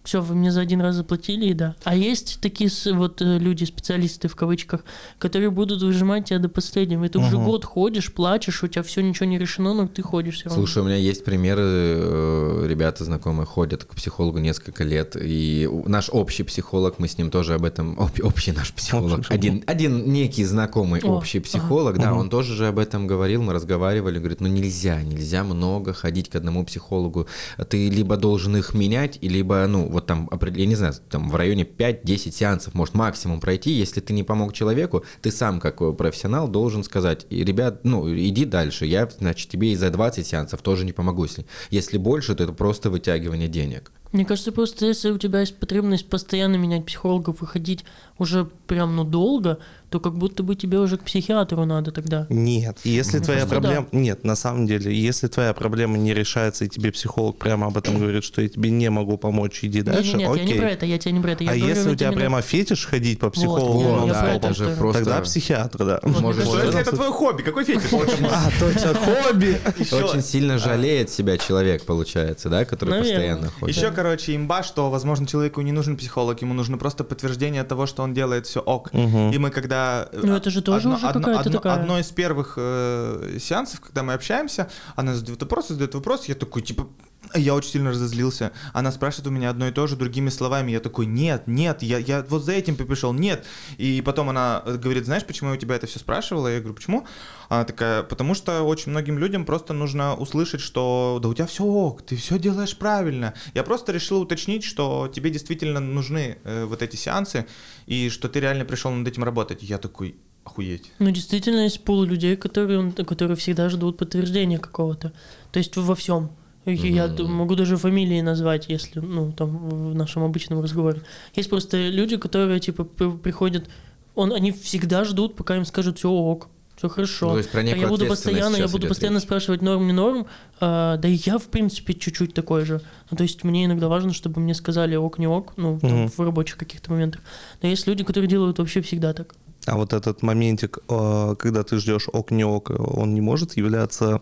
Все, вы мне за один раз заплатили, и да. А есть такие вот э, люди, специалисты в кавычках, которые будут выжимать тебя до последнего. И ты уже Мгм. год ходишь, плачешь, у тебя все ничего не решено, но ты ходишь все равно. Слушай, у меня есть примеры, э, ребята знакомые ходят к психологу несколько лет, и наш общий психолог, мы с ним тоже об этом, об- общий наш психолог, Общий один, один некий знакомый О, общий психолог, да, Мгм. он тоже же об этом говорил, мы разговаривали, говорит, ну нельзя, нельзя много ходить к одному психологу, ты либо должен их менять, либо, ну, вот там, я не знаю, там в районе 5-10 сеансов может максимум пройти, если ты не помог человеку, ты сам как э, профессионал должен сказать, ребят, ну, иди дальше, я, значит, тебе и за 20 сеансов тоже не помогу, если, если больше, то это просто вытягивание денег. Мне кажется, просто если у тебя есть потребность постоянно менять психологов и ходить уже прям ну долго, то как будто бы тебе уже к психиатру надо тогда. Нет, если Мне твоя проблема... Нет, на самом деле, если твоя проблема не решается, и тебе психолог прямо об этом говорит, что я тебе не могу помочь, иди дальше, Нет, нет, я окей. не про это, я тебя не про это. Я а говорю если у тебя именно- прямо фетиш ходить по психологу, Вот, ну, я да, это же что- просто... тогда психиатр, да. Вот Можешь это Что, если это твое хобби? Какой фетиш? А, точно, хобби. Очень сильно жалеет себя человек, получается, да, который постоянно ходит. Еще, короче, имба, что, возможно, человеку не нужен психолог, ему нужно просто подтверждение того, что он делает все ок. И мы когда... Ну, это же тоже уже какая-то одно, такая- одно из первых э, сеансов, когда мы общаемся, она задает вопросы, задает вопрос, я такой, типа, я очень сильно разозлился. Она спрашивает у меня одно и то же другими словами. Я такой, нет, нет, я, я вот за этим пришел, нет. И потом она говорит, знаешь, почему я у тебя это все спрашивала? Я говорю, почему? Она такая, потому что очень многим людям просто нужно услышать, что да у тебя все ок, ты все делаешь правильно. Я просто решил уточнить, что тебе действительно нужны э, вот эти сеансы, и что ты реально пришел над этим работать. Я такой, охуеть. Ну, действительно, есть пол людей, которые, которые всегда ждут подтверждения какого-то. То есть во всем. Я могу даже фамилии назвать, если, ну, там, в нашем обычном разговоре. Есть просто люди, которые, типа, при- приходят, он, они всегда ждут, пока им скажут, все ок, все хорошо. Ну, то есть про А я буду постоянно, я буду постоянно речь. спрашивать норм, не норм. А, да и я, в принципе, чуть-чуть такой же. Ну, то есть мне иногда важно, чтобы мне сказали ок, не ок, ну, там, Мгм. в рабочих каких-то моментах. Но есть люди, которые делают вообще всегда так. А вот этот моментик, э, когда ты ждешь ок не ок, он не может являться,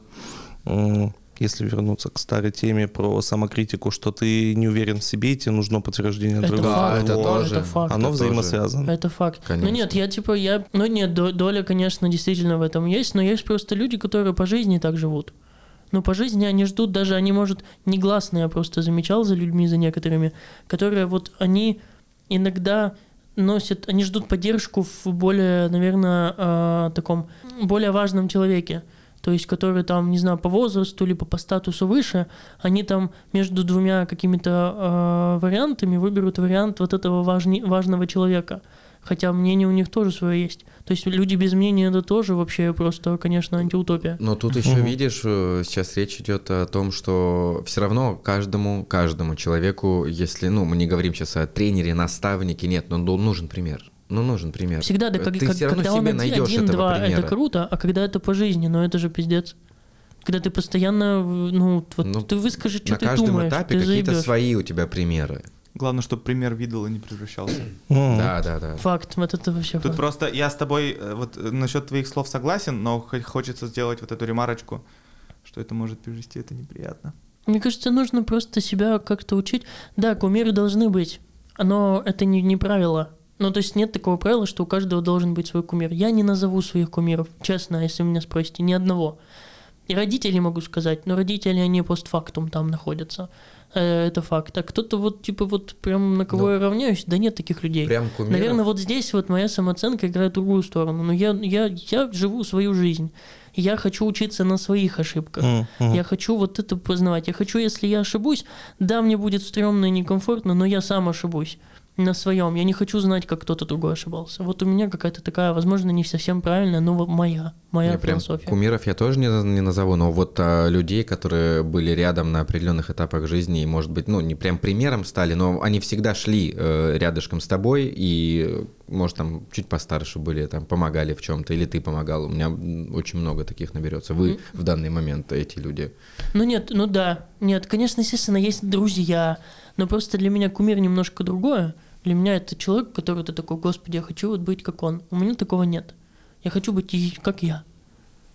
если вернуться к старой теме про самокритику, что ты не уверен в себе, и тебе нужно подтверждение Это другого. факт, это Вот. тоже. это факт. Оно Это взаимосвязано. Это факт. Конечно. Ну нет, я типа, я... Ну нет, до- доля, конечно, действительно в этом есть, но есть просто люди, которые по жизни так живут. Ну, по жизни они ждут, даже они, может, негласно, я просто замечал за людьми, за некоторыми, которые вот они иногда носят, они ждут поддержку в более, наверное, э, таком, более важном человеке. То есть, которые там, не знаю, по возрасту, либо по статусу выше, они там между двумя какими-то э, вариантами выберут вариант вот этого важни- важного человека. Хотя мнение у них тоже свое есть. То есть люди без мнения это тоже вообще просто, конечно, антиутопия. Но тут еще Мгм. видишь, э, сейчас речь идет о том, что все равно каждому, каждому человеку, если, ну, мы не говорим сейчас о тренере, наставнике, нет, но ну, нужен пример. Ну, нужен пример. Всегда, да, как, Ты как- все равно когда он себе один, найдешь один, этого два, примера. это круто, а когда это по жизни, ну это же пиздец. Когда ты постоянно, ну, вот Ну, ты выскажи, что На ты каждом думаешь, этапе ты какие-то заебешь. свои у тебя примеры. Главное, чтобы пример видел и не превращался. Да, да, да. Факт, вот это вообще Тут факт. просто я с тобой э, вот э, насчет твоих слов согласен, но хо- хочется сделать вот эту ремарочку, что это может привести, это неприятно. Мне кажется, нужно просто себя как-то учить. Да, кумиры должны быть, но это не, не правило. Ну, то есть нет такого правила, что у каждого должен быть свой кумир. Я не назову своих кумиров, честно, если вы меня спросите, ни одного. И родители могу сказать, но родители, они постфактум там находятся. Э, Это факт. А кто-то вот, типа, вот прям на кого Ну, я равняюсь, да нет таких людей. Прям кумиров. Наверное, вот здесь вот моя самооценка играет в другую сторону. Но я, я, я живу свою жизнь. Я хочу учиться на своих ошибках. М. Я хочу вот это познавать. Я хочу, если я ошибусь, да, мне будет стрёмно и некомфортно, но я сам ошибусь на своем. Я не хочу знать, как кто-то другой ошибался. Вот у меня какая-то такая, возможно, не совсем правильная, но вот моя, моя прям философия. кумиров я тоже не, не назову, но вот а, людей, которые были рядом на определенных этапах жизни, и, может быть, ну, не прям примером стали, но они всегда шли э, рядышком с тобой, и, может, там чуть постарше были, там, помогали в чем-то, или ты помогал. У меня очень много таких наберется. Вы в данный момент, эти люди. Ну нет, ну да. Нет, конечно, естественно, есть друзья, но просто для меня кумир немножко другое. Для меня это человек, который ты такой, господи, я хочу вот быть как он. У меня такого нет. Я хочу быть как я.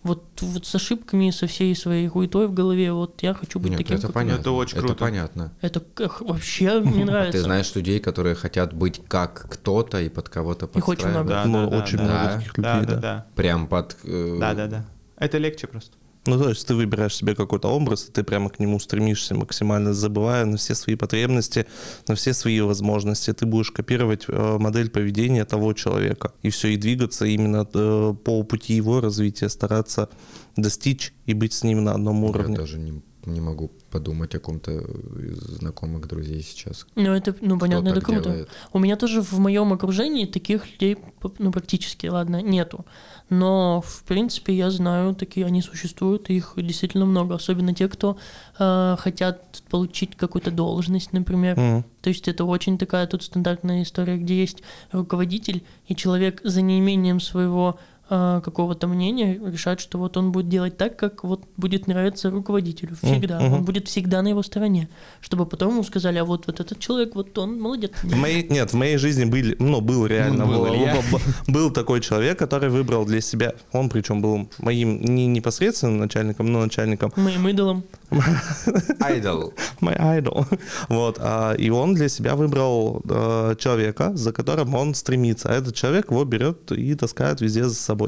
Вот, вот с ошибками, со всей своей хуетой в голове, вот я хочу быть Нет, таким, это как понятно. Это очень круто. понятно. Это как- вообще мне нравится. Ты знаешь людей, которые хотят быть как кто-то и под кого-то Их очень много. Да, да, да, очень да. много Да. таких людей, Да, да. да, да. Прям под... э, Да, да, да. Это легче просто. Ну, то есть ты выбираешь себе какой-то образ, и ты прямо к нему стремишься максимально, забывая на все свои потребности, на все свои возможности. Ты будешь копировать э, модель поведения того человека. И все, и двигаться именно э, по пути его развития, стараться достичь и быть с ним на одном уровне. Я даже не, не могу подумать о ком-то из знакомых друзей сейчас. Ну, это, ну, понятно, это круто. делает. У меня тоже в моем окружении таких людей, ну, практически, ладно, нету. Но, в принципе, я знаю, такие они существуют, их действительно много. Особенно те, кто э, хотят получить какую-то должность, например. Мгм. То есть это очень такая тут стандартная история, где есть руководитель, и человек за неимением своего э, какого-то мнения решает, что вот он будет делать так, как вот будет нравиться руководителю. Всегда. мгм. Он будет всегда на его стороне. Чтобы потом ему сказали, а вот, вот этот человек, вот он молодец. В моей, нет, в моей жизни были, ну, был реально, Был был, Илья. б- б- был такой человек, который выбрал для себя, он причем был моим не непосредственным начальником, но начальником, Моим идолом. Айдол. my idol. Вот, а, и он для себя выбрал э, человека, за которым он стремится. А этот человек его берет и таскает везде за собой.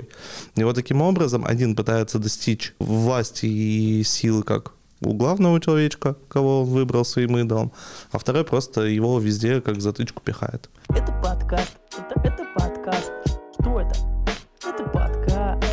И вот таким образом один пытается достичь власти и силы как у главного человечка, кого он выбрал своим идолом, а второй просто его везде как затычку пихает. Это подкаст. Это, это подкаст. Что это? Это подкаст.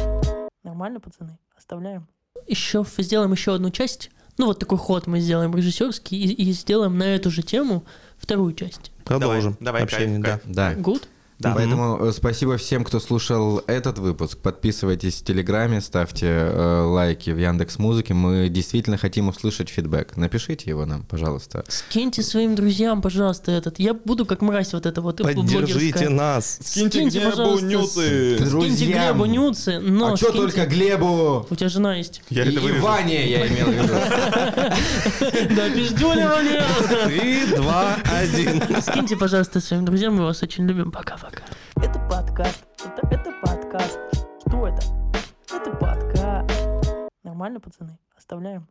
Нормально, пацаны? Оставляем. Еще сделаем еще одну часть. Ну, вот такой ход мы сделаем режиссерский и, и сделаем на эту же тему вторую часть. Продолжим давай, общение, кайф, да. кайф. Да. Good? Да. Поэтому э, спасибо всем, кто слушал этот выпуск. Подписывайтесь в Телеграме, ставьте э, лайки в Яндекс Музыке. Мы действительно хотим услышать фидбэк. Напишите его нам, пожалуйста. Скиньте своим друзьям, пожалуйста, этот. Я буду как мразь вот это вот. Поддержите нас. Скиньте, пожалуйста, с- Скиньте Друзьям. Глебу нюцы, но а что скиньте- только Глебу? У тебя жена есть. Я и, это и. Ване, я имел в виду. Да, пиздюливание! Три, два, один. Скиньте, пожалуйста, своим друзьям, мы вас очень любим. Пока-пока собака. Это подкаст. Это, это подкаст. Что это? Это подкаст. Нормально, пацаны? Оставляем.